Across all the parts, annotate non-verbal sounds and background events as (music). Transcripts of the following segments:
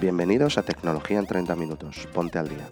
Bienvenidos a Tecnología en 30 Minutos. Ponte al día.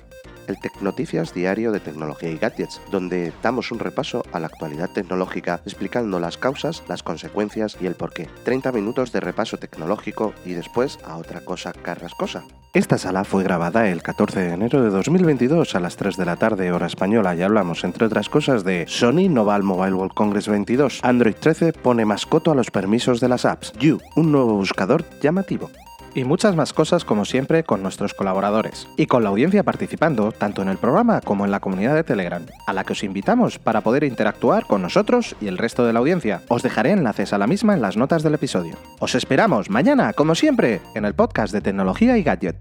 El Tecnoticias diario de tecnología y gadgets, donde damos un repaso a la actualidad tecnológica explicando las causas, las consecuencias y el porqué. 30 minutos de repaso tecnológico y después a otra cosa carrascosa. Esta sala fue grabada el 14 de enero de 2022 a las 3 de la tarde hora española y hablamos entre otras cosas de Sony no va al Mobile World Congress 22, Android 13 pone mascoto a los permisos de las apps, You, un nuevo buscador llamativo y muchas más cosas como siempre con nuestros colaboradores y con la audiencia participando tanto en el programa como en la comunidad de Telegram, a la que os invitamos para poder interactuar con nosotros y el resto de la audiencia. Os dejaré enlaces a la misma en las notas del episodio. Os esperamos mañana, como siempre, en el podcast de tecnología y gadget.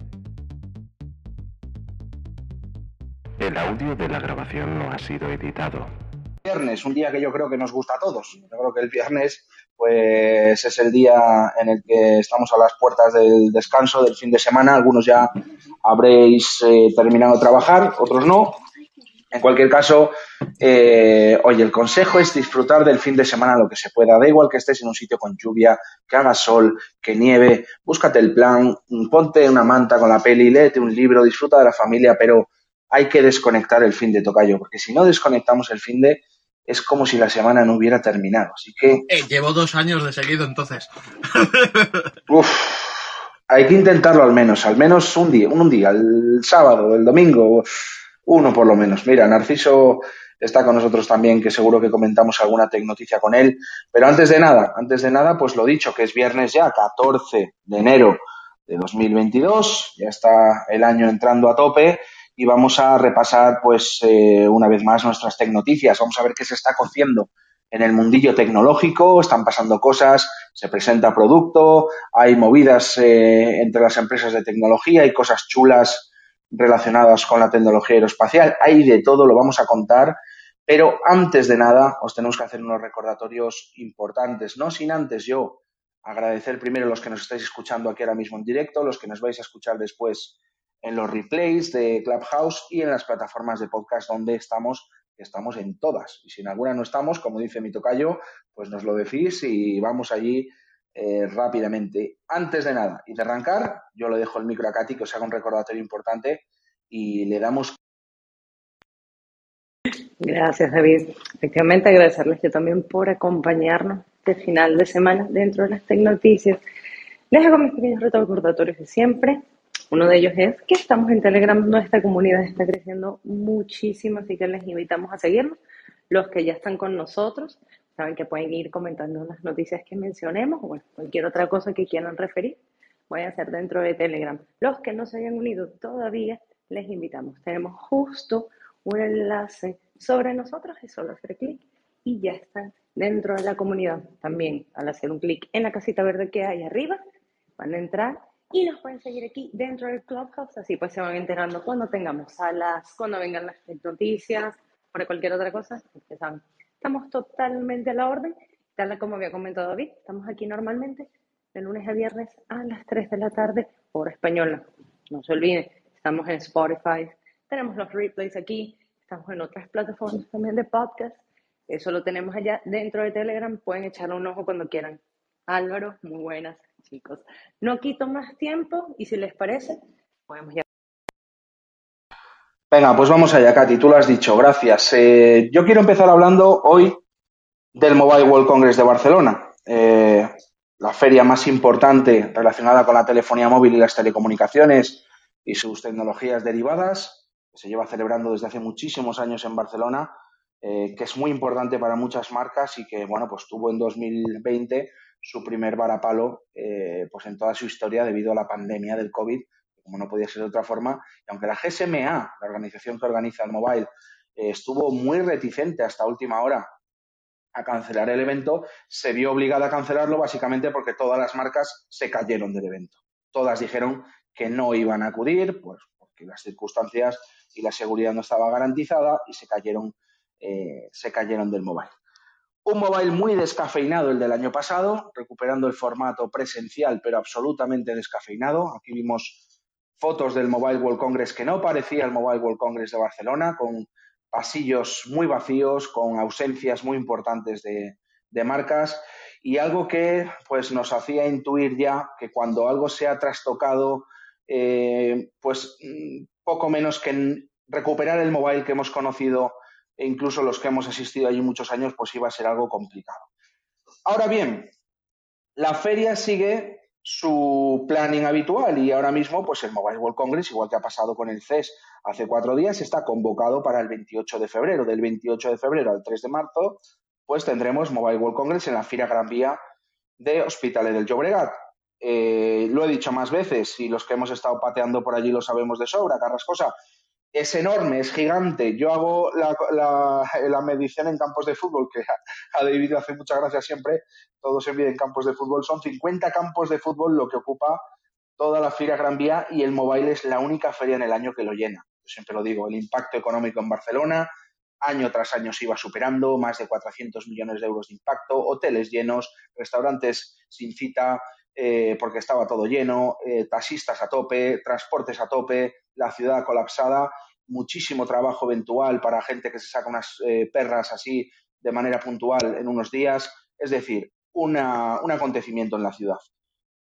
El audio de la grabación no ha sido editado. Viernes, un día que yo creo que nos gusta a todos. Yo creo que el viernes pues es el día en el que estamos a las puertas del descanso del fin de semana. Algunos ya habréis eh, terminado de trabajar, otros no. En cualquier caso, eh, oye, el consejo es disfrutar del fin de semana lo que se pueda. Da igual que estés en un sitio con lluvia, que haga sol, que nieve, búscate el plan, ponte una manta con la peli, léete un libro, disfruta de la familia, pero hay que desconectar el fin de tocayo, porque si no desconectamos el fin de, es como si la semana no hubiera terminado. Así que. Eh, llevo dos años de seguido entonces. (laughs) Uf, hay que intentarlo al menos, al menos un día, un, día, el sábado, el domingo, uno por lo menos. Mira, Narciso está con nosotros también, que seguro que comentamos alguna tecnoticia con él. Pero antes de nada, antes de nada, pues lo dicho, que es viernes ya, 14 de enero de 2022, ya está el año entrando a tope y vamos a repasar, pues, eh, una vez más nuestras tecnoticias. Vamos a ver qué se está cociendo en el mundillo tecnológico, están pasando cosas, se presenta producto, hay movidas eh, entre las empresas de tecnología, hay cosas chulas relacionadas con la tecnología aeroespacial, hay de todo, lo vamos a contar, pero antes de nada os tenemos que hacer unos recordatorios importantes, no sin antes yo agradecer primero a los que nos estáis escuchando aquí ahora mismo en directo, los que nos vais a escuchar después en los replays de Clubhouse y en las plataformas de podcast donde estamos, estamos en todas. Y si en alguna no estamos, como dice mi tocayo, pues nos lo decís y vamos allí eh, rápidamente. Antes de nada y de arrancar, yo le dejo el micro a Katy que os haga un recordatorio importante y le damos. Gracias, David. Efectivamente, agradecerles yo también por acompañarnos de final de semana dentro de las Tecnoticias. Les hago mis pequeños recordatorios de siempre. Uno de ellos es que estamos en Telegram, nuestra comunidad está creciendo muchísimo, así que les invitamos a seguirnos. Los que ya están con nosotros, saben que pueden ir comentando las noticias que mencionemos o cualquier otra cosa que quieran referir, voy a hacer dentro de Telegram. Los que no se hayan unido todavía, les invitamos. Tenemos justo un enlace sobre nosotros, es solo hacer clic y ya están dentro de la comunidad. También al hacer un clic en la casita verde que hay arriba, van a entrar y nos pueden seguir aquí dentro del Clubhouse, así pues se van enterando cuando tengamos salas, cuando vengan las noticias, por cualquier otra cosa, Estamos totalmente a la orden, tal como había comentado David, estamos aquí normalmente de lunes a viernes a las 3 de la tarde, por española. No se olviden, estamos en Spotify, tenemos los replays aquí, estamos en otras plataformas también de podcast, eso lo tenemos allá dentro de Telegram, pueden echarle un ojo cuando quieran. Álvaro, muy buenas chicos. No quito más tiempo y si les parece, podemos ya. Venga, pues vamos allá, Katy, tú lo has dicho, gracias. Eh, yo quiero empezar hablando hoy del Mobile World Congress de Barcelona, eh, la feria más importante relacionada con la telefonía móvil y las telecomunicaciones y sus tecnologías derivadas, que se lleva celebrando desde hace muchísimos años en Barcelona, eh, que es muy importante para muchas marcas y que, bueno, pues tuvo en 2020 su primer varapalo eh, pues en toda su historia debido a la pandemia del COVID, como no podía ser de otra forma. Y aunque la GSMA, la organización que organiza el mobile, eh, estuvo muy reticente hasta última hora a cancelar el evento, se vio obligada a cancelarlo básicamente porque todas las marcas se cayeron del evento. Todas dijeron que no iban a acudir, pues porque las circunstancias y la seguridad no estaba garantizada y se cayeron, eh, se cayeron del mobile. Un mobile muy descafeinado el del año pasado, recuperando el formato presencial, pero absolutamente descafeinado. Aquí vimos fotos del Mobile World Congress que no parecía el Mobile World Congress de Barcelona, con pasillos muy vacíos, con ausencias muy importantes de, marcas y algo que pues nos hacía intuir ya que cuando algo se ha trastocado eh, pues mm, poco menos que recuperar el mobile que hemos conocido e incluso los que hemos asistido allí muchos años, pues iba a ser algo complicado. Ahora bien, la feria sigue su planning habitual y ahora mismo, pues el Mobile World Congress, igual que ha pasado con el CES hace cuatro días, está convocado para el 28 de febrero. Del 28 de febrero al 3 de marzo, pues tendremos Mobile World Congress en la Fira Gran Vía de Hospitales del Llobregat. Eh, lo he dicho más veces y los que hemos estado pateando por allí lo sabemos de sobra, Carrascosa. Es enorme, es gigante. Yo hago la, medición en campos de fútbol, que a, David hace mucha gracia siempre. Todos se miden campos de fútbol. Son 50 campos de fútbol lo que ocupa toda la Fira Gran Vía y el mobile es la única feria en el año que lo llena. Yo siempre lo digo, el impacto económico en Barcelona, año tras año se iba superando, más de 400 millones de euros de impacto, hoteles llenos, restaurantes sin cita, eh, porque estaba todo lleno, eh, taxistas a tope, transportes a tope, la ciudad colapsada, muchísimo trabajo eventual para gente que se saca unas eh, perras así de manera puntual en unos días, es decir, un acontecimiento en la ciudad.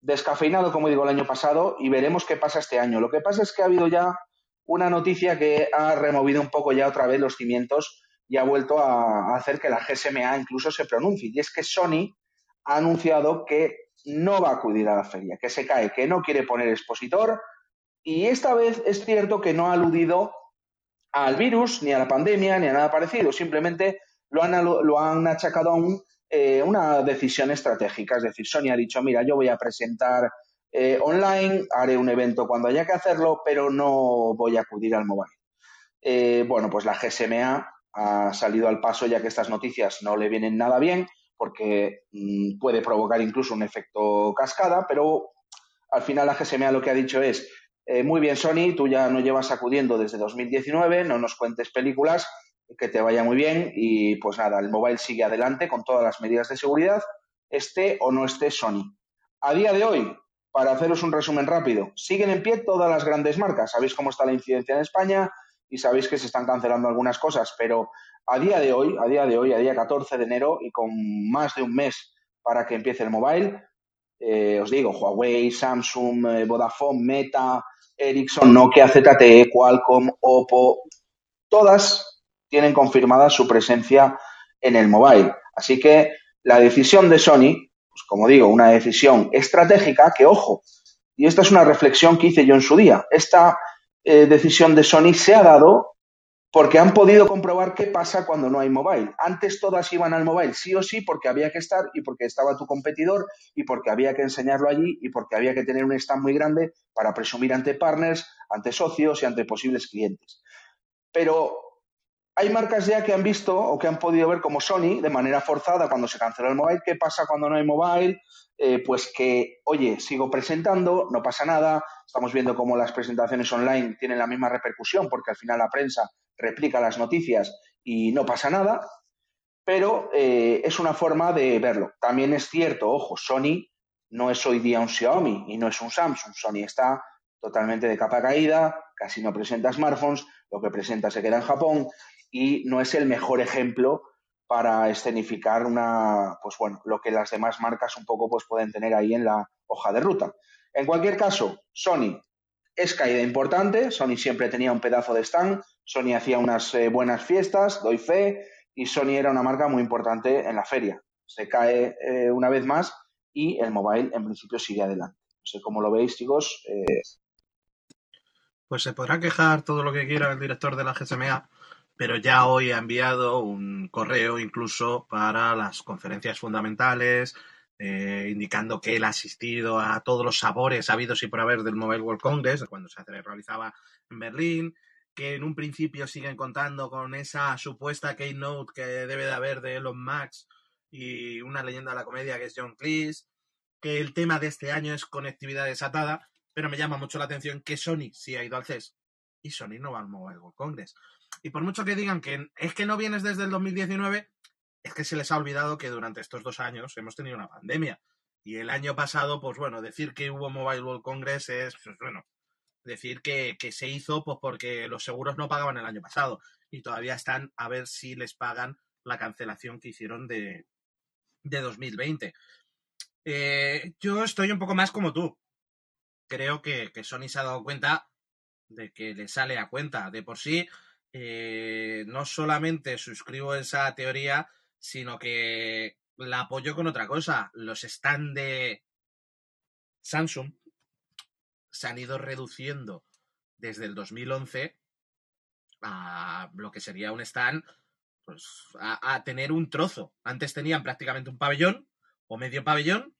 Descafeinado, como digo, el año pasado y veremos qué pasa este año. Lo que pasa es que ha habido ya una noticia que ha removido un poco ya otra vez los cimientos y ha vuelto a hacer que la GSMA incluso se pronuncie. Y es que Sony ha anunciado que no va a acudir a la feria, que se cae, que no quiere poner expositor. Y esta vez es cierto que no ha aludido al virus, ni a la pandemia, ni a nada parecido, simplemente lo han, lo han achacado a eh, una decisión estratégica, es decir, Sony ha dicho, mira, yo voy a presentar eh, online, haré un evento cuando haya que hacerlo, pero no voy a acudir al mobile. Eh, bueno, pues la GSMA ha salido al paso ya que estas noticias no le vienen nada bien porque mm, puede provocar incluso un efecto cascada, pero al final la GSMA lo que ha dicho es, eh, muy bien Sony, tú ya no llevas acudiendo desde 2019, no nos cuentes películas, que te vaya muy bien y pues nada, el mobile sigue adelante con todas las medidas de seguridad, esté o no esté Sony. A día de hoy, para haceros un resumen rápido, siguen en pie todas las grandes marcas. Sabéis cómo está la incidencia en España y sabéis que se están cancelando algunas cosas, pero a día de hoy, a día de hoy, a día 14 de enero y con más de un mes para que empiece el mobile, eh, os digo, Huawei, Samsung, eh, Vodafone, Meta, Ericsson, Nokia, ZTE, Qualcomm, Oppo, todas tienen confirmada su presencia en el mobile. Así que la decisión de Sony, pues como digo, una decisión estratégica que, ojo, y esta es una reflexión que hice yo en su día, esta eh, decisión de Sony se ha dado porque han podido comprobar qué pasa cuando no hay mobile. Antes todas iban al mobile, sí o sí, porque había que estar y porque estaba tu competidor y porque había que enseñarlo allí y porque había que tener un stand muy grande para presumir ante partners, ante socios y ante posibles clientes. Pero hay marcas ya que han visto o que han podido ver como Sony, de manera forzada, cuando se canceló el mobile, ¿qué pasa cuando no hay mobile? Eh, pues que, oye, sigo presentando, no pasa nada, estamos viendo cómo las presentaciones online tienen la misma repercusión, porque al final la prensa replica las noticias y no pasa nada, pero eh, es una forma de verlo. También es cierto, ojo, Sony no es hoy día un Xiaomi y no es un Samsung, Sony está totalmente de capa caída, casi no presenta smartphones, lo que presenta se queda en Japón, y no es el mejor ejemplo para escenificar una, pues bueno, lo que las demás marcas un poco pues pueden tener ahí en la hoja de ruta. En cualquier caso, Sony es caída importante, Sony siempre tenía un pedazo de stand, Sony hacía unas eh, buenas fiestas, doy fe, y Sony era una marca muy importante en la feria. Se cae eh, una vez más y el mobile en principio sigue adelante. No sé cómo lo veis, chicos. Eh, pues se podrá quejar todo lo que quiera el director de la GSMA, pero ya hoy ha enviado un correo incluso para las conferencias fundamentales, eh, indicando que él ha asistido a todos los sabores habidos y por haber del Mobile World Congress, cuando se realizaba en Berlín, que en un principio siguen contando con esa supuesta keynote que debe de haber de Elon Musk y una leyenda de la comedia que es John Cleese, que el tema de este año es conectividad desatada, pero me llama mucho la atención que Sony sí ha ido al CES y Sony no va al Mobile World Congress. Y por mucho que digan que es que no vienes desde el 2019, es que se les ha olvidado que durante estos dos años hemos tenido una pandemia. Y el año pasado, pues bueno, decir que hubo Mobile World Congress es, pues bueno, decir que, se hizo pues porque los seguros no pagaban el año pasado y todavía están a ver si les pagan la cancelación que hicieron de, de 2020. Eh, yo estoy un poco más como tú. creo que, que Sony se ha dado cuenta de que le sale a cuenta. De por sí, eh, no solamente suscribo esa teoría, sino que la apoyo con otra cosa. Los stands de Samsung se han ido reduciendo desde el 2011 a lo que sería un stand, pues a, tener un trozo. Antes tenían prácticamente un pabellón o medio pabellón.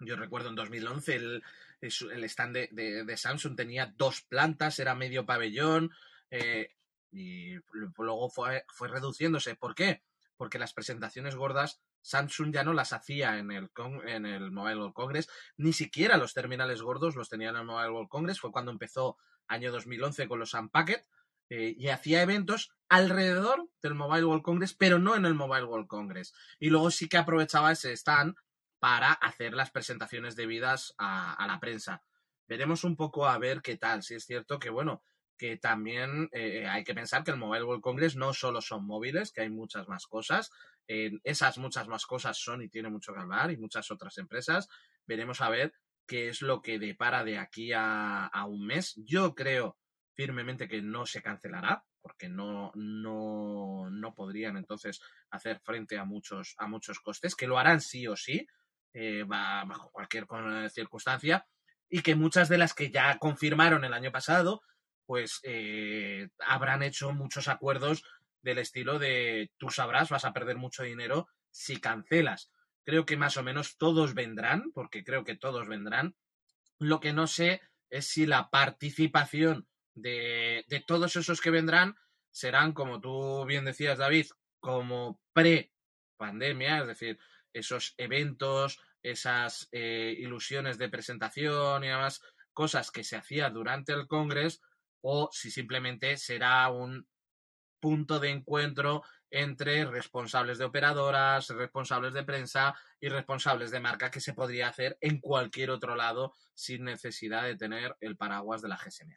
Yo recuerdo en 2011 el, el stand de, Samsung tenía dos plantas, era medio pabellón. Eh, y luego fue, fue reduciéndose. ¿Por qué? Porque las presentaciones gordas Samsung ya no las hacía en el, en el Mobile World Congress, ni siquiera los terminales gordos los tenían en el Mobile World Congress, fue cuando empezó año 2011 con los Unpacked, eh, y hacía eventos alrededor del Mobile World Congress, pero no en el Mobile World Congress. Y luego sí que aprovechaba ese stand para hacer las presentaciones debidas a, a la prensa. Veremos un poco a ver qué tal. Si es cierto que, bueno, que también eh, hay que pensar que el Mobile World Congress no solo son móviles, que hay muchas más cosas. esas muchas más cosas son y tiene mucho que hablar y muchas otras empresas. Veremos a ver qué es lo que depara de aquí a, un mes. Yo creo firmemente que no se cancelará, porque no, no, no podrían entonces hacer frente a muchos, a muchos costes, que lo harán sí o sí, eh, bajo cualquier circunstancia, y que muchas de las que ya confirmaron el año pasado pues eh, habrán hecho muchos acuerdos del estilo de tú sabrás, vas a perder mucho dinero si cancelas. Creo que más o menos todos vendrán, porque creo que todos vendrán. Lo que no sé es si la participación de, de todos esos que vendrán serán, como tú bien decías, David, como pre-pandemia, es decir, esos eventos, esas eh, ilusiones de presentación y demás cosas que se hacía durante el Congreso, o si simplemente será un punto de encuentro entre responsables de operadoras, responsables de prensa y responsables de marca que se podría hacer en cualquier otro lado sin necesidad de tener el paraguas de la GSMA.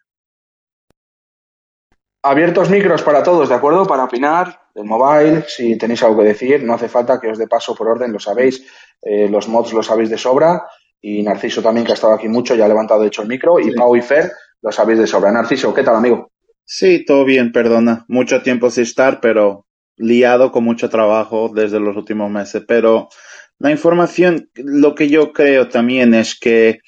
Abiertos micros para todos, ¿de acuerdo? Para opinar del mobile, si tenéis algo que decir, no hace falta que os dé paso por orden, lo sabéis, eh, los mods lo sabéis de sobra y Narciso también, que ha estado aquí mucho, ya ha levantado de hecho el micro, y Pau y Fer, lo sabéis de sobra. Narciso, ¿qué tal, amigo? Sí, todo bien, perdona. Mucho tiempo sin estar, pero liado con mucho trabajo desde los últimos meses. Pero la información, lo que yo creo también es que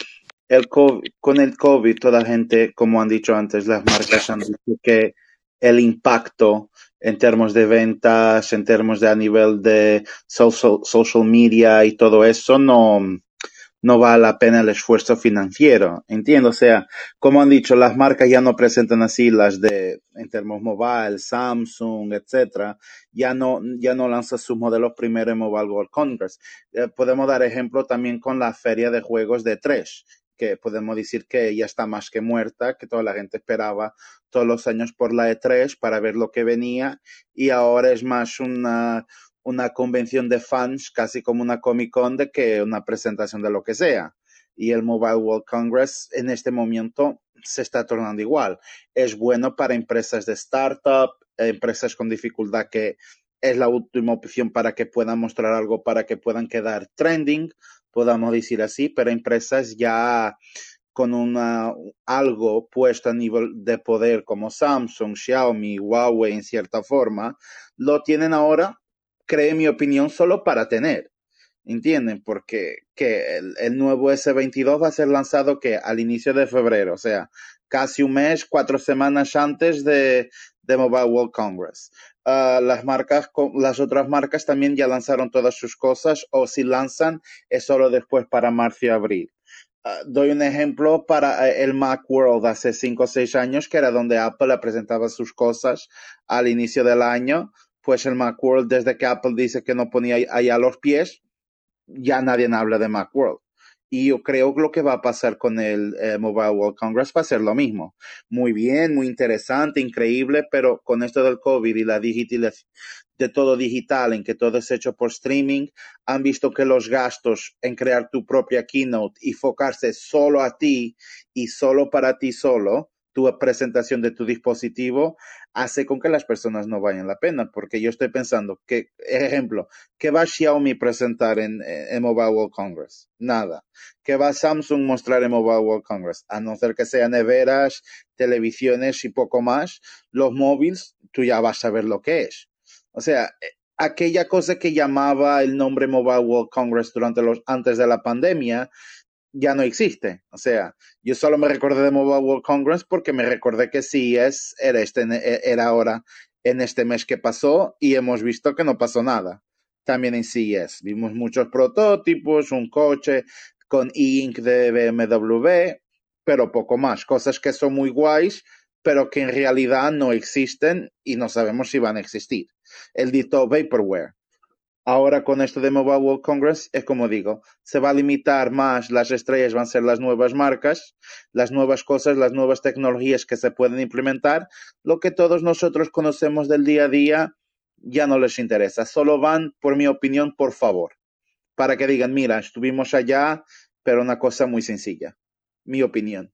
el con el COVID, toda la gente, como han dicho antes, las marcas han dicho que el impacto en términos de ventas, en términos de a nivel de social, social media y todo eso, no, no vale la pena el esfuerzo financiero. Entiendo, o sea, como han dicho, las marcas ya no presentan así las de en términos mobile, Samsung, etcétera, ya no, ya no lanzan sus modelos primero en Mobile World Congress. Eh, podemos dar ejemplo también con la feria de juegos de Tres, que podemos decir que ya está más que muerta, que toda la gente esperaba todos los años por la E3 para ver lo que venía y ahora es más una, una convención de fans, casi como una Comic Con, de que una presentación de lo que sea. Y el Mobile World Congress en este momento se está tornando igual. Es bueno para empresas de startup, empresas con dificultad que es la última opción para que puedan mostrar algo, para que puedan quedar trending, podamos decir así, pero empresas ya con una, algo puesto a nivel de poder como Samsung, Xiaomi, Huawei en cierta forma, lo tienen ahora cree mi opinión solo para tener. ¿Entienden? Porque que el, nuevo S22 va a ser lanzado que al inicio de febrero, o sea, casi un mes, cuatro semanas antes de, de Mobile World Congress. Uh, las marcas, las otras marcas también ya lanzaron todas sus cosas o si lanzan es solo después para marzo y abril. Uh, doy un ejemplo para uh, el Macworld hace cinco o seis años, que era donde Apple presentaba sus cosas al inicio del año pues el Macworld, desde que Apple dice que no ponía ahí a los pies, ya nadie habla de Macworld. Y yo creo que lo que va a pasar con el eh, Mobile World Congress va a ser lo mismo. Muy bien, muy interesante, increíble, pero con esto del COVID y la digitalización de todo digital, en que todo es hecho por streaming, han visto que los gastos en crear tu propia keynote y focarse solo a ti y solo para ti solo, tu presentación de tu dispositivo hace con que las personas no vayan la pena, porque yo estoy pensando que, ejemplo, ¿qué va Xiaomi presentar en, Mobile World Congress? Nada. ¿Qué va Samsung mostrar en Mobile World Congress? A no ser que sean neveras, televisiones y poco más, los móviles, tú ya vas a ver lo que es. O sea, aquella cosa que llamaba el nombre Mobile World Congress durante los, antes de la pandemia, ya no existe. O sea, yo solo me recordé de Mobile World Congress porque me recordé que CES era, este, era ahora en este mes que pasó y hemos visto que no pasó nada. También en CES vimos muchos prototipos, un coche con e-ink de BMW, pero poco más. Cosas que son muy guays, pero que en realidad no existen y no sabemos si van a existir. El dito Vaporware Ahora con esto de Mobile World Congress es como digo, se va a limitar más, las estrellas van a ser las nuevas marcas, las nuevas cosas, las nuevas tecnologías que se pueden implementar, lo que todos nosotros conocemos del día a día ya no les interesa, solo van, por mi opinión, por favor, para que digan, mira, estuvimos allá, pero una cosa muy sencilla, mi opinión.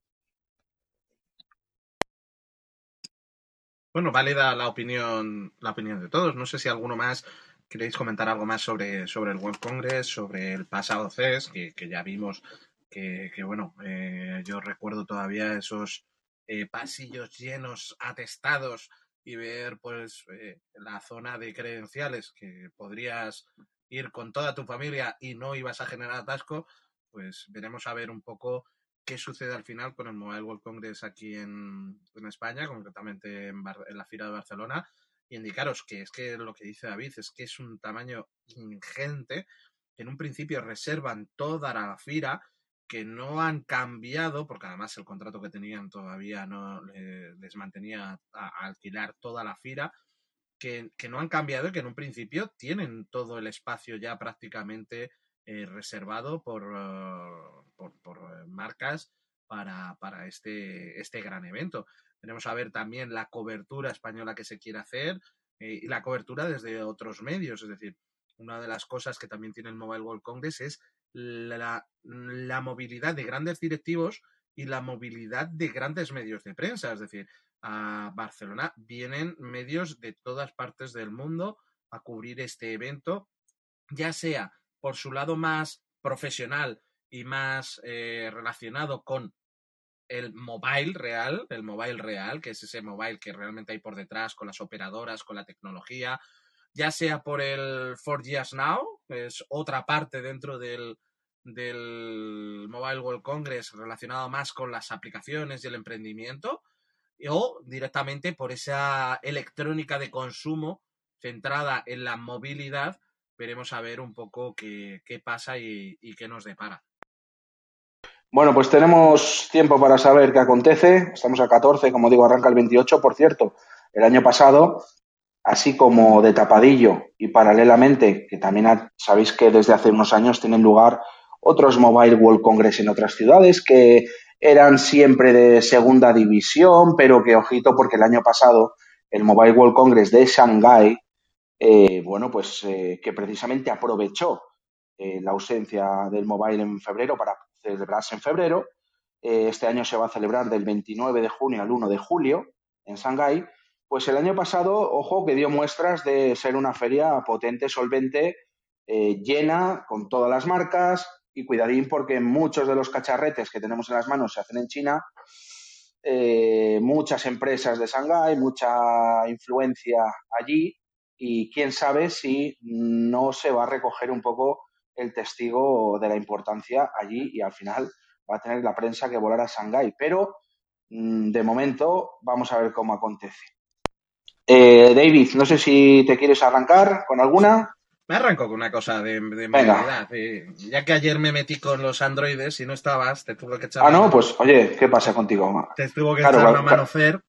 Bueno, válida la opinión, la opinión de todos. No sé si alguno más ¿Queréis comentar algo más sobre, sobre el Web Congress, sobre el pasado CES, que, ya vimos que, bueno, eh, yo recuerdo todavía esos eh, pasillos llenos, atestados y ver pues eh, la zona de credenciales que podrías ir con toda tu familia y no ibas a generar atasco, pues veremos a ver un poco qué sucede al final con el Mobile World Congress aquí en, España, concretamente en, en la Fira de Barcelona y indicaros que es que lo que dice David es que es un tamaño ingente, que en un principio reservan toda la fira, que no han cambiado, porque además el contrato que tenían todavía no les mantenía a, alquilar toda la fira, que, no han cambiado y que en un principio tienen todo el espacio ya prácticamente eh, reservado por, uh, por, eh, marcas para, para este, este gran evento. Tenemos a ver también la cobertura española que se quiere hacer eh, y la cobertura desde otros medios. Es decir, una de las cosas que también tiene el Mobile World Congress es la, movilidad de grandes directivos y la movilidad de grandes medios de prensa. Es decir, a Barcelona vienen medios de todas partes del mundo a cubrir este evento, ya sea por su lado más profesional y más eh, relacionado con el mobile real, el mobile real, que es ese mobile que realmente hay por detrás con las operadoras, con la tecnología, ya sea por el 4GS Now, que es otra parte dentro del, del Mobile World Congress relacionado más con las aplicaciones y el emprendimiento, o directamente por esa electrónica de consumo centrada en la movilidad, veremos a ver un poco qué, qué pasa y qué nos depara. Bueno, pues tenemos tiempo para saber qué acontece. Estamos a 14, como digo, arranca el 28. Por cierto, el año pasado, así como de tapadillo y paralelamente, que también sabéis que desde hace unos años tienen lugar otros Mobile World Congress en otras ciudades que eran siempre de segunda división, pero que ojito porque el año pasado el Mobile World Congress de Shanghai, eh, bueno, pues eh, que precisamente aprovechó eh, la ausencia del mobile en febrero para celebrarse en febrero. Eh, este año se va a celebrar del 29 de junio al 1 de julio en Shanghái. Pues el año pasado, ojo, que dio muestras de ser una feria potente, solvente, eh, llena, con todas las marcas y cuidadín porque muchos de los cacharretes que tenemos en las manos se hacen en China. Eh, muchas empresas de Shanghái, mucha influencia allí y quién sabe si no se va a recoger un poco el testigo de la importancia allí y al final va a tener la prensa que volar a Shanghái. Pero mm, de momento vamos a ver cómo acontece. Eh, David, no sé si te quieres arrancar con alguna. Me arranco con una cosa de, de movilidad. ya que ayer me metí con los androides y no estabas, te tuve que echar. Ah, no, pues oye, ¿qué pasa contigo? Te tuvo que echar una mano Fer.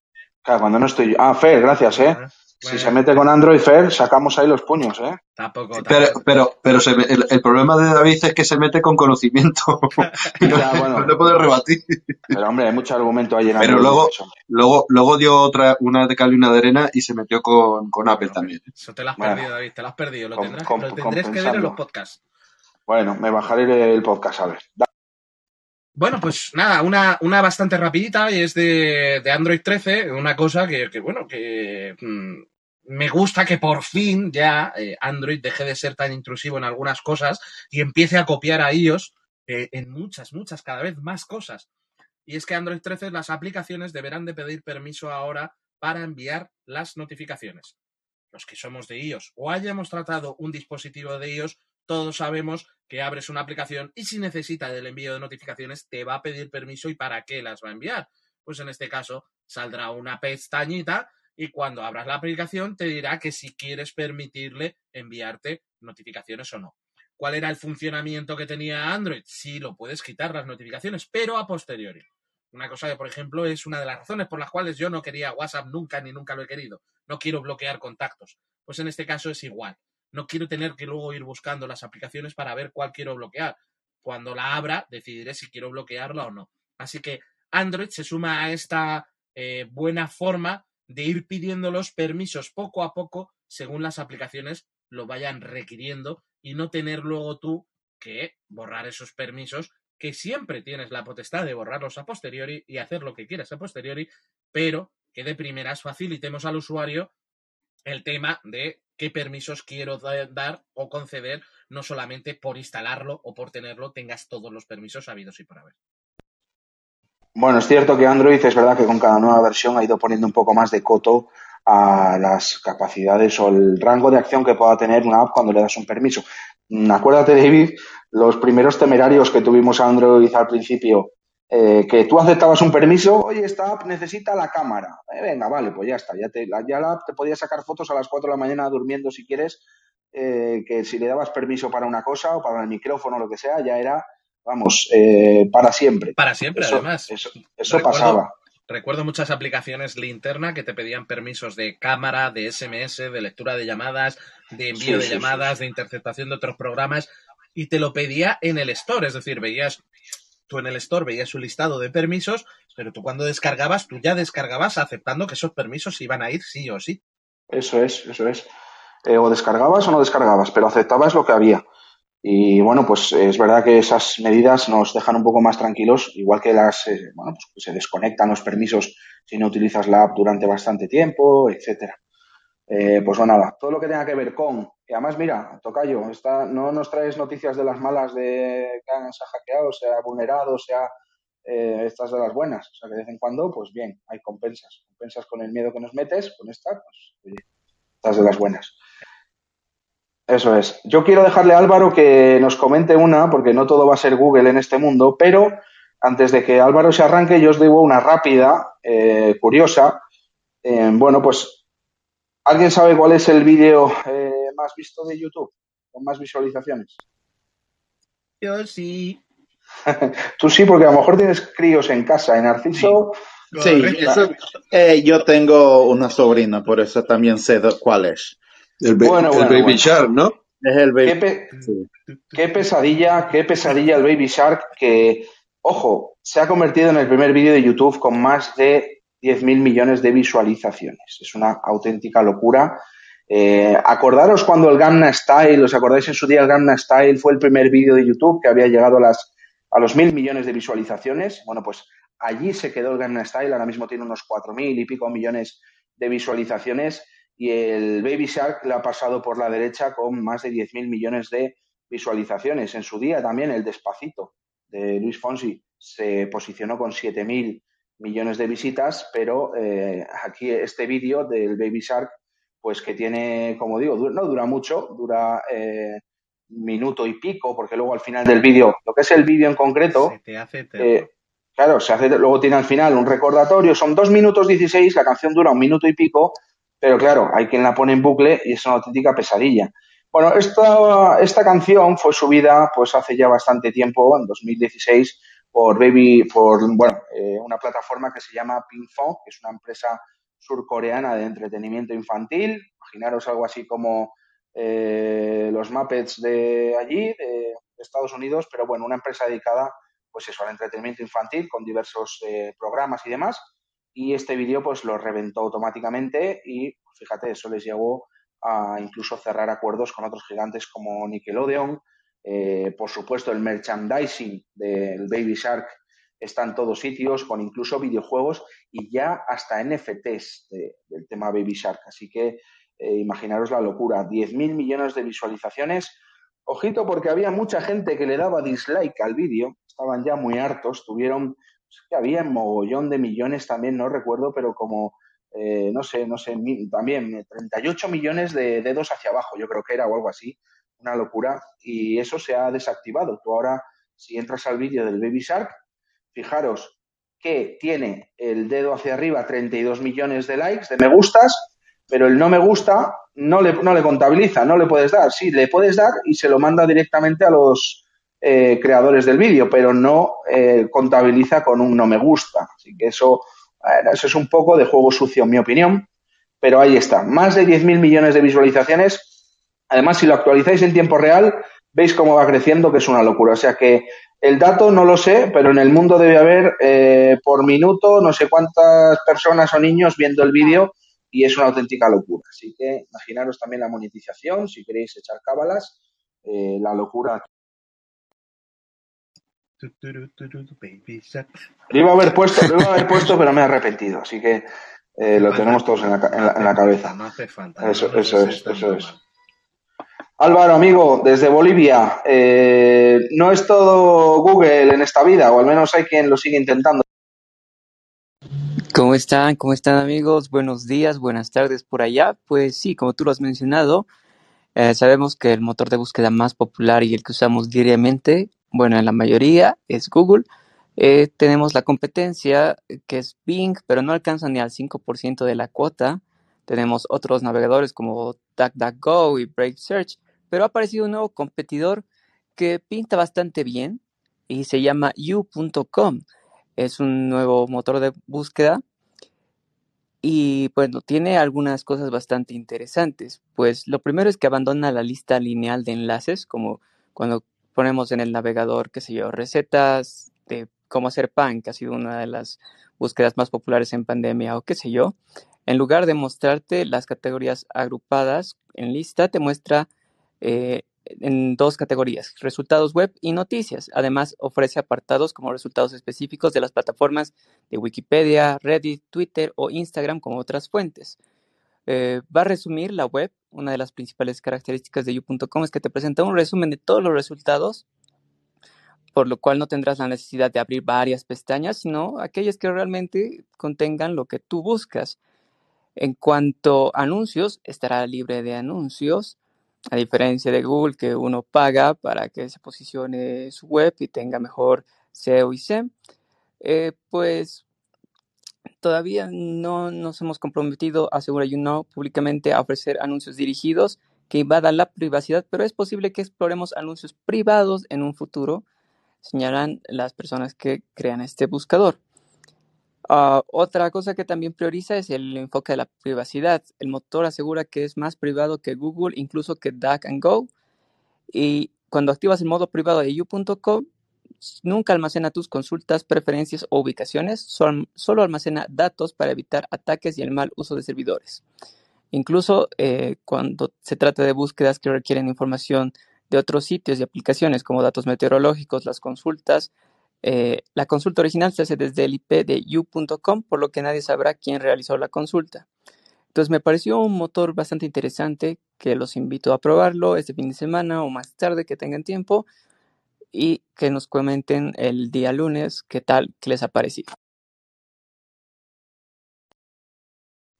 Claro, cuando no estoy yo. Ah, Fer, gracias, ¿eh? Si se mete con Android Fair, sacamos ahí los puños, ¿eh? Tampoco, Pero, pero, pero el, problema de David es que se mete con conocimiento. (laughs) no, puede rebatir. Pero hombre, hay mucho argumento ahí en Pero luego, luego, luego dio otra, una de cal y una de arena y se metió con, con Apple también. Eso te lo has perdido, David, te lo has perdido. Lo tendrás, lo tendrás que ver en los podcasts. Bueno, me bajaré el podcast, a ver. Bueno, pues nada, una, una bastante rapidita y es de, de Android 13, una cosa que, que bueno, que mm, me gusta que por fin ya eh, Android deje de ser tan intrusivo en algunas cosas y empiece a copiar a iOS eh, en muchas, muchas, cada vez más cosas. Y es que Android 13 las aplicaciones deberán de pedir permiso ahora para enviar las notificaciones. Los que somos de iOS o hayamos tratado un dispositivo de iOS, todos sabemos que abres una aplicación y si necesita el envío de notificaciones te va a pedir permiso y para qué las va a enviar. Pues en este caso saldrá una pestañita y cuando abras la aplicación te dirá que si quieres permitirle enviarte notificaciones o no. ¿Cuál era el funcionamiento que tenía Android? Sí, lo puedes quitar las notificaciones, pero a posteriori. Una cosa que, por ejemplo, es una de las razones por las cuales yo no quería WhatsApp nunca ni nunca lo he querido. No quiero bloquear contactos. Pues en este caso es igual. No quiero tener que luego ir buscando las aplicaciones para ver cuál quiero bloquear. Cuando la abra, decidiré si quiero bloquearla o no. Así que Android se suma a esta eh, buena forma de ir pidiendo los permisos poco a poco según las aplicaciones lo vayan requiriendo y no tener luego tú que borrar esos permisos que siempre tienes la potestad de borrarlos a posteriori y hacer lo que quieras a posteriori, pero que de primeras facilitemos al usuario el tema de qué permisos quiero dar o conceder, no solamente por instalarlo o por tenerlo tengas todos los permisos habidos y por haber. Bueno, es cierto que Android es verdad que con cada nueva versión ha ido poniendo un poco más de coto a las capacidades o el rango de acción que pueda tener una app cuando le das un permiso. Mm, acuérdate, David, los primeros temerarios que tuvimos a Android al principio, eh, que tú aceptabas un permiso, oye, esta app necesita la cámara. Eh, venga, vale, pues ya está, ya, te, ya la app te podía sacar fotos a las 4 de la mañana durmiendo si quieres, eh, que si le dabas permiso para una cosa o para el micrófono o lo que sea, ya era vamos, eh, para siempre. Para siempre, además. Eso, pasaba. Recuerdo muchas aplicaciones linterna que te pedían permisos de cámara, de SMS, de lectura de llamadas, de envío de llamadas, de interceptación de otros programas, y te lo pedía en el store, es decir, veías, tú en el store veías un listado de permisos, pero tú cuando descargabas, tú ya descargabas aceptando que esos permisos iban a ir sí o sí. Eso es, eso es. Eh, o descargabas o no descargabas, pero aceptabas lo que había. Y bueno, pues es verdad que esas medidas nos dejan un poco más tranquilos, igual que las, eh, bueno, pues se desconectan los permisos si no utilizas la app durante bastante tiempo, etcétera. Eh, pues bueno, nada, todo lo que tenga que ver con, y además mira, Tocayo, está, no nos traes noticias de las malas de que han, se ha hackeado, se ha vulnerado, sea eh, estas de las buenas, o sea que de vez en cuando, pues bien, hay compensas, compensas con el miedo que nos metes, con esta, pues estas de las buenas. Eso es. Yo quiero dejarle a Álvaro que nos comente una, porque no todo va a ser Google en este mundo, pero antes de que Álvaro se arranque, yo os digo una rápida, eh, curiosa. Eh, bueno, pues, ¿alguien sabe cuál es el vídeo eh, más visto de YouTube? Con más visualizaciones. Yo sí. (laughs) Tú sí, porque a lo mejor tienes críos en casa. En Narciso. Sí, yo tengo una sobrina, por eso también sé cuál es. El, Baby Shark, ¿no? Es el Baby qué, qué, pesadilla, qué pesadilla el Baby Shark que, ojo, se ha convertido en el primer vídeo de YouTube con más de 10.000 millones de visualizaciones. Es una auténtica locura. Eh, acordaros cuando el Gamma Style, ¿os acordáis en su día el Gamma Style fue el primer vídeo de YouTube que había llegado a, las, a los mil millones de visualizaciones? Bueno, pues allí se quedó el Gamma Style, ahora mismo tiene unos 4.000 y pico millones de visualizaciones y el Baby Shark le ha pasado por la derecha con más de 10.000 millones de visualizaciones. En su día también el Despacito de Luis Fonsi se posicionó con 7.000 millones de visitas, pero eh, aquí este vídeo del Baby Shark, pues que tiene, como digo, no dura mucho, dura eh, minuto y pico, porque luego al final del vídeo, lo que es el vídeo en concreto, se te hace eh, claro, se hace, luego tiene al final un recordatorio, son dos minutos 16, la canción dura un minuto y pico, pero claro, hay quien la pone en bucle y es una auténtica pesadilla. Bueno, esta, esta canción fue subida pues hace ya bastante tiempo, en 2016, por Baby, por bueno, eh, una plataforma que se llama Pinkfong, que es una empresa surcoreana de entretenimiento infantil. Imaginaros algo así como eh, los Muppets de allí, de, Estados Unidos, pero bueno, una empresa dedicada pues eso, al entretenimiento infantil con diversos eh, programas y demás y este vídeo pues lo reventó automáticamente y fíjate, eso les llevó a incluso cerrar acuerdos con otros gigantes como Nickelodeon, eh, por supuesto el merchandising del Baby Shark está en todos sitios, con incluso videojuegos y ya hasta NFTs del tema Baby Shark. Así que eh, imaginaros la locura, 10.000 millones de visualizaciones. Ojito porque había mucha gente que le daba dislike al vídeo, estaban ya muy hartos, tuvieron, que había mogollón de millones también, no recuerdo, pero como, eh, no sé, no sé, también 38 millones de dedos hacia abajo, yo creo que era o algo así, una locura, y eso se ha desactivado. Tú ahora, si entras al vídeo del Baby Shark, fijaros que tiene el dedo hacia arriba 32 millones de likes, de me gustas, pero el no me gusta no le, no le contabiliza, no le puedes dar. Sí, le puedes dar y se lo manda directamente a los eh, creadores del vídeo, pero no eh, contabiliza con un no me gusta. Así que eso, eso es un poco de juego sucio, en mi opinión. Pero ahí está, más de 10.000 millones de visualizaciones. Además, si lo actualizáis en tiempo real, veis cómo va creciendo, que es una locura. O sea que el dato no lo sé, pero en el mundo debe haber eh, por minuto no sé cuántas personas o niños viendo el vídeo y es una auténtica locura. Así que imaginaros también la monetización, si queréis echar cábalas, eh, la locura. Lo iba a haber puesto, lo iba a haber puesto, pero me he arrepentido, así que eh, lo tenemos todos en la, en la, cabeza. No hace falta. Eso, eso es, eso es. Álvaro, amigo, desde Bolivia, eh, no es todo Google en esta vida, o al menos hay quien lo sigue intentando. ¿Cómo están? ¿Cómo están amigos? Buenos días, buenas tardes por allá. Pues sí, como tú lo has mencionado, eh, sabemos que el motor de búsqueda más popular y el que usamos diariamente, bueno, en la mayoría es Google. Eh, tenemos la competencia que es Bing, pero no alcanza ni al 5% de la cuota. Tenemos otros navegadores como DuckDuckGo y Brave Search, pero ha aparecido un nuevo competidor que pinta bastante bien y se llama you.com es un nuevo motor de búsqueda y bueno, tiene algunas cosas bastante interesantes. Pues lo primero es que abandona la lista lineal de enlaces, como cuando ponemos en el navegador, qué sé yo, recetas de cómo hacer pan, que ha sido una de las búsquedas más populares en pandemia, o qué sé yo. En lugar de mostrarte las categorías agrupadas en lista, te muestra eh, en dos categorías, resultados web y noticias. Además, ofrece apartados como resultados específicos de las plataformas de Wikipedia, Reddit, Twitter o Instagram como otras fuentes. Eh, va a resumir la web. Una de las principales características de you.com es que te presenta un resumen de todos los resultados, por lo cual no tendrás la necesidad de abrir varias pestañas, sino aquellas que realmente contengan lo que tú buscas. En cuanto a anuncios, estará libre de anuncios a diferencia de Google, que uno paga para que se posicione su web y tenga mejor SEO y SEM, eh, pues todavía no nos hemos comprometido, asegura YouNow, públicamente a ofrecer anuncios dirigidos que invadan la privacidad, pero es posible que exploremos anuncios privados en un futuro, señalan las personas que crean este buscador. Ah, otra cosa que también prioriza es el enfoque de la privacidad. El motor asegura que es más privado que Google, incluso que DuckDuckGo. Y cuando activas el modo privado de you.com, nunca almacena tus consultas, preferencias o ubicaciones, solo almacena datos para evitar ataques y el mal uso de servidores. Incluso eh, cuando se trata de búsquedas que requieren información de otros sitios y aplicaciones como datos meteorológicos, las consultas eh, la consulta original se hace desde el IP de you.com, por lo que nadie sabrá quién realizó la consulta. Entonces me pareció un motor bastante interesante que los invito a probarlo este fin de semana o más tarde que tengan tiempo y que nos comenten el día lunes qué tal que les ha parecido.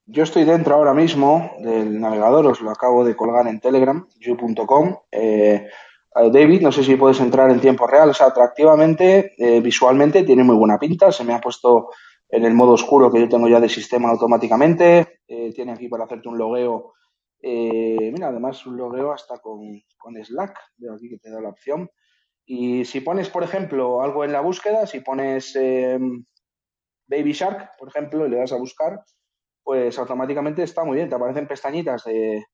Yo estoy dentro ahora mismo del navegador, os lo acabo de colgar en Telegram, you.com. David, no sé si puedes entrar en tiempo real, o sea, atractivamente, eh, visualmente tiene muy buena pinta, se me ha puesto en el modo oscuro que yo tengo ya de sistema automáticamente, eh, tiene aquí para hacerte un logueo, eh, mira, además un logueo hasta con, con Slack, veo aquí que te da la opción, y si pones, por ejemplo, algo en la búsqueda, si pones Baby Shark, por ejemplo, y le das a buscar, pues automáticamente está muy bien, te aparecen pestañitas de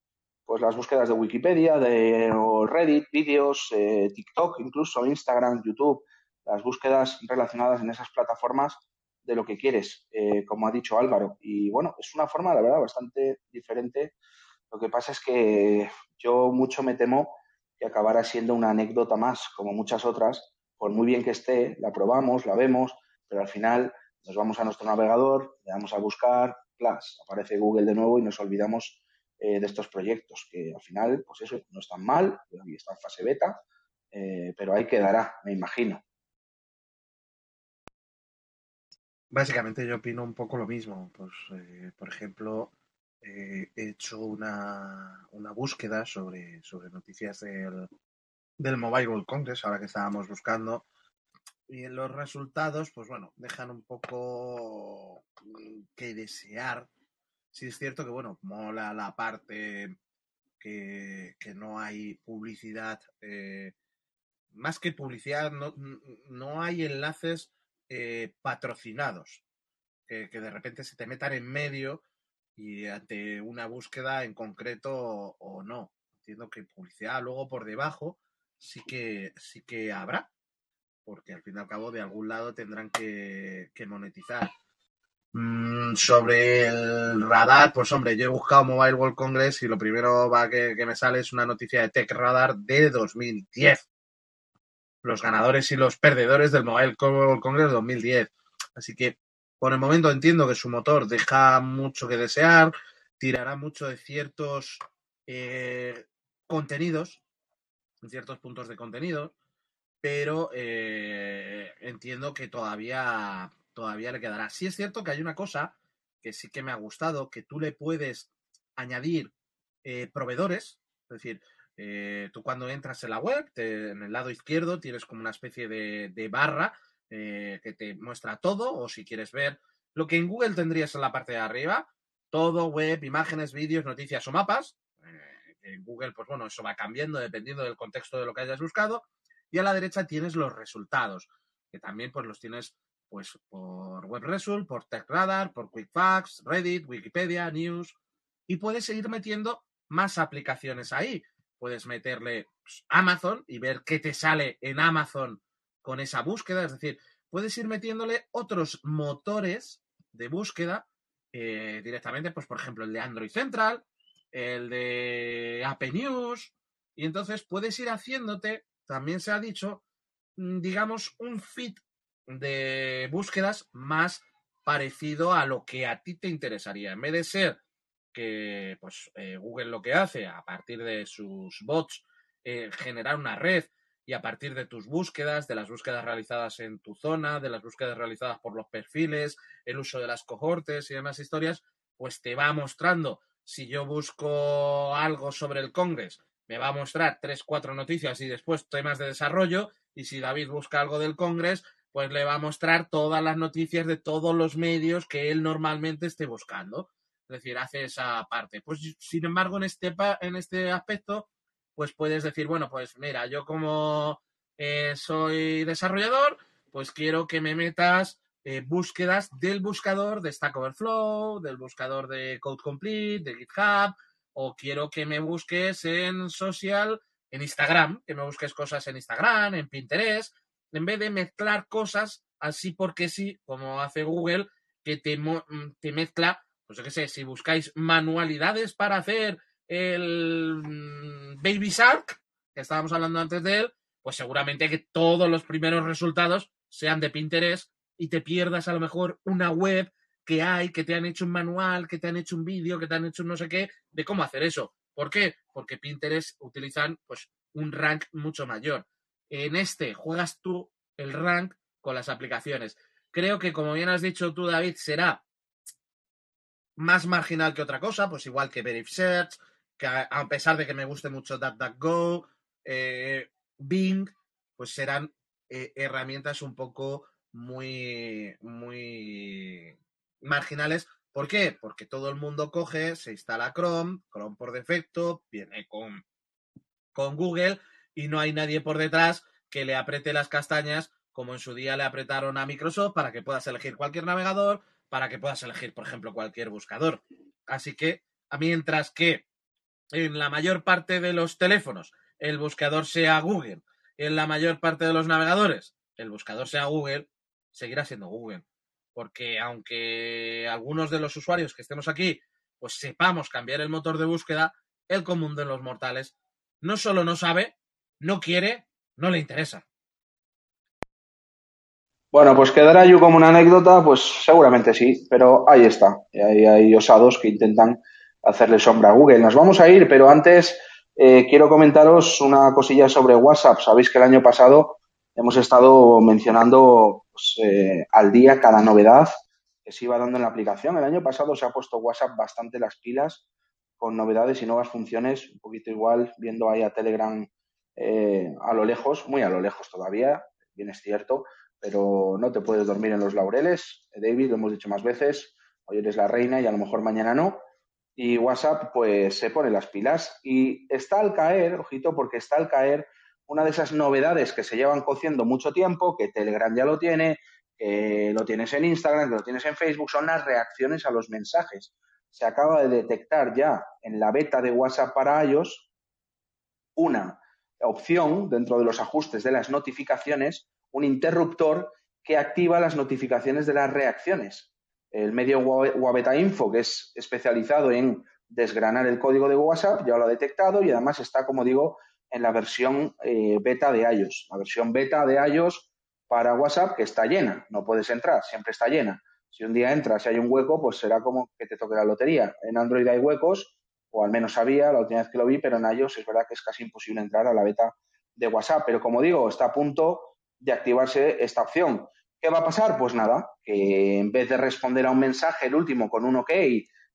pues las búsquedas de Wikipedia, de Reddit, vídeos, eh, TikTok, incluso Instagram, YouTube, las búsquedas relacionadas en esas plataformas de lo que quieres, eh, como ha dicho Álvaro. Y bueno, es una forma, la verdad, bastante diferente. Lo que pasa es que yo mucho me temo que acabará siendo una anécdota más, como muchas otras, por muy bien que esté, la probamos, la vemos, pero al final nos vamos a nuestro navegador, le damos a buscar, plus, aparece Google de nuevo y nos olvidamos eh, de estos proyectos, que al final, pues eso, no están mal, está en fase beta, eh, pero ahí quedará, me imagino. Básicamente yo opino un poco lo mismo. Pues, eh, por ejemplo, he hecho una, una, búsqueda sobre, sobre noticias del, del Mobile World Congress, ahora que estábamos buscando. Y en los resultados, pues bueno, dejan un poco mm, que desear. Sí es cierto que, bueno, mola la parte que, que no hay publicidad, eh, más que publicidad, no, no hay enlaces eh, patrocinados, que, de repente se te metan en medio y ante una búsqueda en concreto o, no. Entiendo que publicidad luego por debajo sí que, sí que habrá, porque al fin y al cabo de algún lado tendrán que, que monetizar. Mm, sobre el radar, pues hombre, yo he buscado Mobile World Congress y lo primero que, me sale es una noticia de Tech Radar de 2010 los ganadores y los perdedores del Mobile World Congress 2010. Así que por el momento entiendo que su motor deja mucho que desear, tirará mucho de ciertos eh, contenidos, en ciertos puntos de contenido, pero eh, entiendo que todavía, todavía le quedará. Sí es cierto que hay una cosa que sí que me ha gustado, que tú le puedes añadir eh, proveedores, es decir, eh, tú cuando entras en la web, en el lado izquierdo tienes como una especie de, barra eh, que te muestra todo, o si quieres ver lo que en Google tendrías en la parte de arriba, todo, web, imágenes, vídeos, noticias o mapas. En Google, pues bueno, eso va cambiando dependiendo del contexto de lo que hayas buscado. Y a la derecha tienes los resultados, que también pues los tienes pues por WebResult, por TechRadar, por QuickFacts, Reddit, Wikipedia, News, y puedes seguir metiendo más aplicaciones ahí puedes meterle pues, Amazon y ver qué te sale en Amazon con esa búsqueda. Es decir, puedes ir metiéndole otros motores de búsqueda eh, directamente, pues por ejemplo el de Android Central, el de Apple News, y entonces puedes ir haciéndote, también se ha dicho, mm, digamos, un fit de búsquedas más parecido a lo que a ti te interesaría. En vez de ser que pues eh, Google lo que hace a partir de sus bots eh, generar una red y a partir de tus búsquedas, de las búsquedas realizadas en tu zona, de las búsquedas realizadas por los perfiles, el uso de las cohortes y demás historias, pues te va mostrando. Si yo busco algo sobre el Congress, me va a mostrar tres, cuatro noticias y después temas de desarrollo. Y si David busca algo del Congress, pues le va a mostrar todas las noticias de todos los medios que él normalmente esté buscando. Es decir, hace esa parte. Pues, sin embargo, en este, en este aspecto, pues puedes decir, bueno, pues mira, yo como eh, soy desarrollador, pues quiero que me metas eh, búsquedas del buscador de Stack Overflow, del buscador de Code Complete, de GitHub, o quiero que me busques en social, en Instagram, que me busques cosas en Instagram, en Pinterest, en vez de mezclar cosas así porque sí, como hace Google, que te, te mezcla pues yo qué sé, si buscáis manualidades para hacer el mm, Baby Shark, que estábamos hablando antes de él, pues seguramente que todos los primeros resultados sean de Pinterest y te pierdas a lo mejor una web que hay, que te han hecho un manual, que te han hecho un vídeo, que te han hecho un no sé qué, de cómo hacer eso. ¿Por qué? Porque Pinterest utilizan pues un rank mucho mayor. En este juegas tú el rank con las aplicaciones. Creo que, como bien has dicho tú, David, será más marginal que otra cosa, pues igual que Search, que a, pesar de que me guste mucho DuckDuckGo, eh, Bing, pues serán eh, herramientas un poco muy, muy marginales. ¿Por qué? Porque todo el mundo coge, se instala Chrome, Chrome por defecto, viene con, con Google y no hay nadie por detrás que le apriete las castañas como en su día le apretaron a Microsoft para que puedas elegir cualquier navegador, para que puedas elegir, por ejemplo, cualquier buscador. Así que, mientras que en la mayor parte de los teléfonos el buscador sea Google, en la mayor parte de los navegadores el buscador sea Google, seguirá siendo Google. Porque aunque algunos de los usuarios que estemos aquí, pues sepamos cambiar el motor de búsqueda, el común de los mortales no solo no sabe, no quiere, no le interesa. Bueno, pues quedará yo como una anécdota, pues seguramente sí, pero ahí está. Hay, osados que intentan hacerle sombra a Google. Nos vamos a ir, pero antes eh, quiero comentaros una cosilla sobre WhatsApp. Sabéis que el año pasado hemos estado mencionando pues, eh, al día cada novedad que se iba dando en la aplicación. El año pasado se ha puesto WhatsApp bastante las pilas con novedades y nuevas funciones, un poquito igual, viendo ahí a Telegram eh, a lo lejos, muy a lo lejos todavía, bien es cierto, pero no te puedes dormir en los laureles. David, lo hemos dicho más veces, hoy eres la reina y a lo mejor mañana no. Y WhatsApp, pues se pone las pilas y está al caer, ojito, porque está al caer una de esas novedades que se llevan cociendo mucho tiempo, que Telegram ya lo tiene, que lo tienes en Instagram, que lo tienes en Facebook, son las reacciones a los mensajes. Se acaba de detectar ya en la beta de WhatsApp para iOS una opción dentro de los ajustes de las notificaciones un interruptor que activa las notificaciones de las reacciones. El medio Wabeta Info, que es especializado en desgranar el código de WhatsApp, ya lo ha detectado y además está, como digo, en la versión eh, beta de iOS. La versión beta de iOS para WhatsApp que está llena, no puedes entrar, siempre está llena. Si un día entras y hay un hueco, pues será como que te toque la lotería. En Android hay huecos, o al menos había la última vez que lo vi, pero en iOS es verdad que es casi imposible entrar a la beta de WhatsApp. Pero como digo, está a punto de activarse esta opción. ¿Qué va a pasar? Pues nada, que en vez de responder a un mensaje, el último, con un OK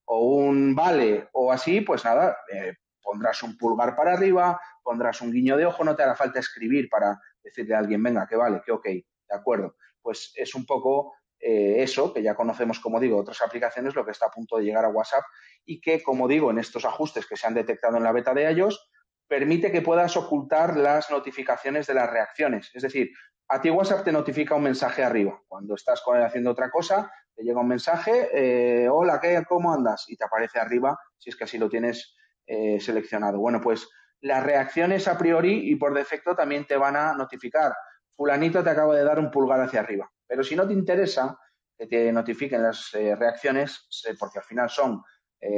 o un vale o así, pues nada, eh, pondrás un pulgar para arriba, pondrás un guiño de ojo, no te hará falta escribir para decirle a alguien, venga, que vale, que ok, de acuerdo. Pues es un poco eh, eso, que ya conocemos, como digo, otras aplicaciones, lo que está a punto de llegar a WhatsApp y que, como digo, en estos ajustes que se han detectado en la beta de iOS, permite que puedas ocultar las notificaciones de las reacciones. Es decir, a ti WhatsApp te notifica un mensaje arriba. Cuando estás haciendo otra cosa, te llega un mensaje, eh, hola, ¿qué, ¿cómo andas? Y te aparece arriba, si es que así lo tienes eh, seleccionado. Bueno, pues las reacciones a priori y por defecto también te van a notificar. Fulanito te acaba de dar un pulgar hacia arriba. Pero si no te interesa que te notifiquen las eh, reacciones, porque al final son,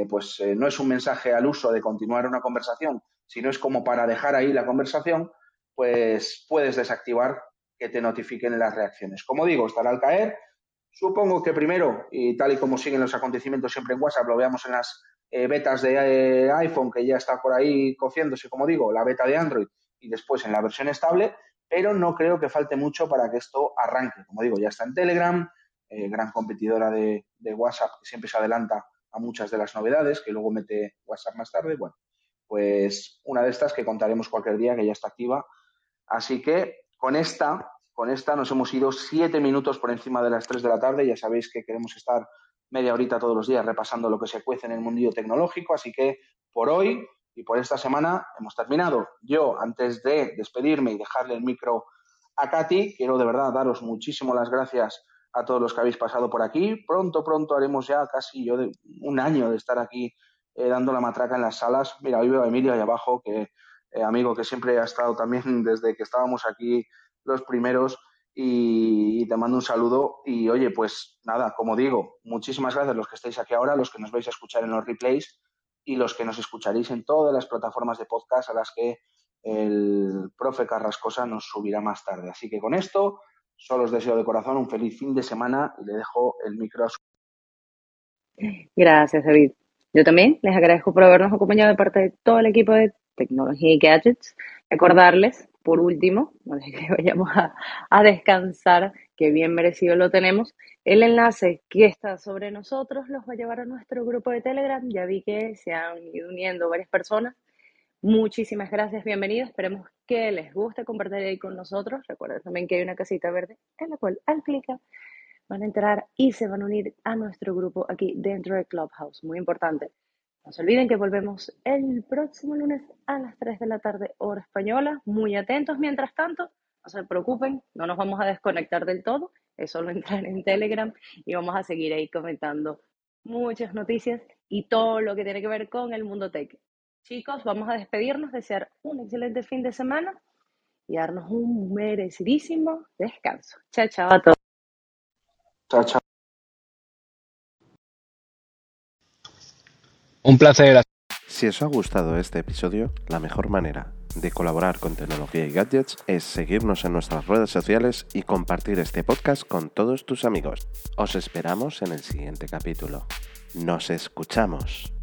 pues no es un mensaje al uso de continuar una conversación, sino es como para dejar ahí la conversación, pues puedes desactivar que te notifiquen las reacciones. Como digo, estará al caer. Supongo que primero, y tal y como siguen los acontecimientos siempre en WhatsApp, lo veamos en las eh, betas de eh, iPhone, que ya está por ahí cociéndose, como digo, la beta de Android, y después en la versión estable, pero no creo que falte mucho para que esto arranque. Como digo, ya está en Telegram, eh, gran competidora de, de, WhatsApp, que siempre se adelanta a muchas de las novedades, que luego mete WhatsApp más tarde. Bueno, pues una de estas que contaremos cualquier día, que ya está activa. Así que con esta, con esta nos hemos ido siete minutos por encima de las tres de la tarde. Ya sabéis que queremos estar media horita todos los días repasando lo que se cuece en el mundillo tecnológico. Así que por hoy y por esta semana hemos terminado. Yo, antes de despedirme y dejarle el micro a Katy, quiero de verdad daros muchísimas las gracias a todos los que habéis pasado por aquí. Pronto, pronto haremos ya casi yo de, un año de estar aquí eh, dando la matraca en las salas. Mira, hoy veo a Emilio ahí abajo que eh, amigo que siempre ha estado también (laughs) desde que estábamos aquí los primeros y, te mando un saludo y oye, pues nada, como digo, muchísimas gracias a los que estáis aquí ahora, los que nos vais a escuchar en los replays y los que nos escucharéis en todas las plataformas de podcast a las que el profe Carrascosa nos subirá más tarde. Así que con esto, solo os deseo de corazón un feliz fin de semana y le dejo el micro a su. Gracias, David. Yo también les agradezco por habernos acompañado de parte de todo el equipo de tecnología y gadgets. Recordarles, por último, que (laughs) vayamos a, descansar, que bien merecido lo tenemos. El enlace que está sobre nosotros los va a llevar a nuestro grupo de Telegram. Ya vi que se han ido uniendo varias personas. Muchísimas gracias, bienvenidos. Esperemos que les guste compartir ahí con nosotros. Recuerden también que hay una casita verde en la cual al clicar van a entrar y se van a unir a nuestro grupo aquí dentro de Clubhouse. Muy importante. No se olviden que volvemos el próximo lunes a las 3 de la tarde, hora española. Muy atentos mientras tanto. No se preocupen, no nos vamos a desconectar del todo. Es solo entrar en Telegram y vamos a seguir ahí comentando muchas noticias y todo lo que tiene que ver con el mundo tech. Chicos, vamos a despedirnos, desear un excelente fin de semana y darnos un merecidísimo descanso. Chao, chao a todos. Chao, chao. Un placer. Si os ha gustado este episodio, la mejor manera de colaborar con tecnología y gadgets es seguirnos en nuestras redes sociales y compartir este podcast con todos tus amigos. Os esperamos en el siguiente capítulo. Nos escuchamos.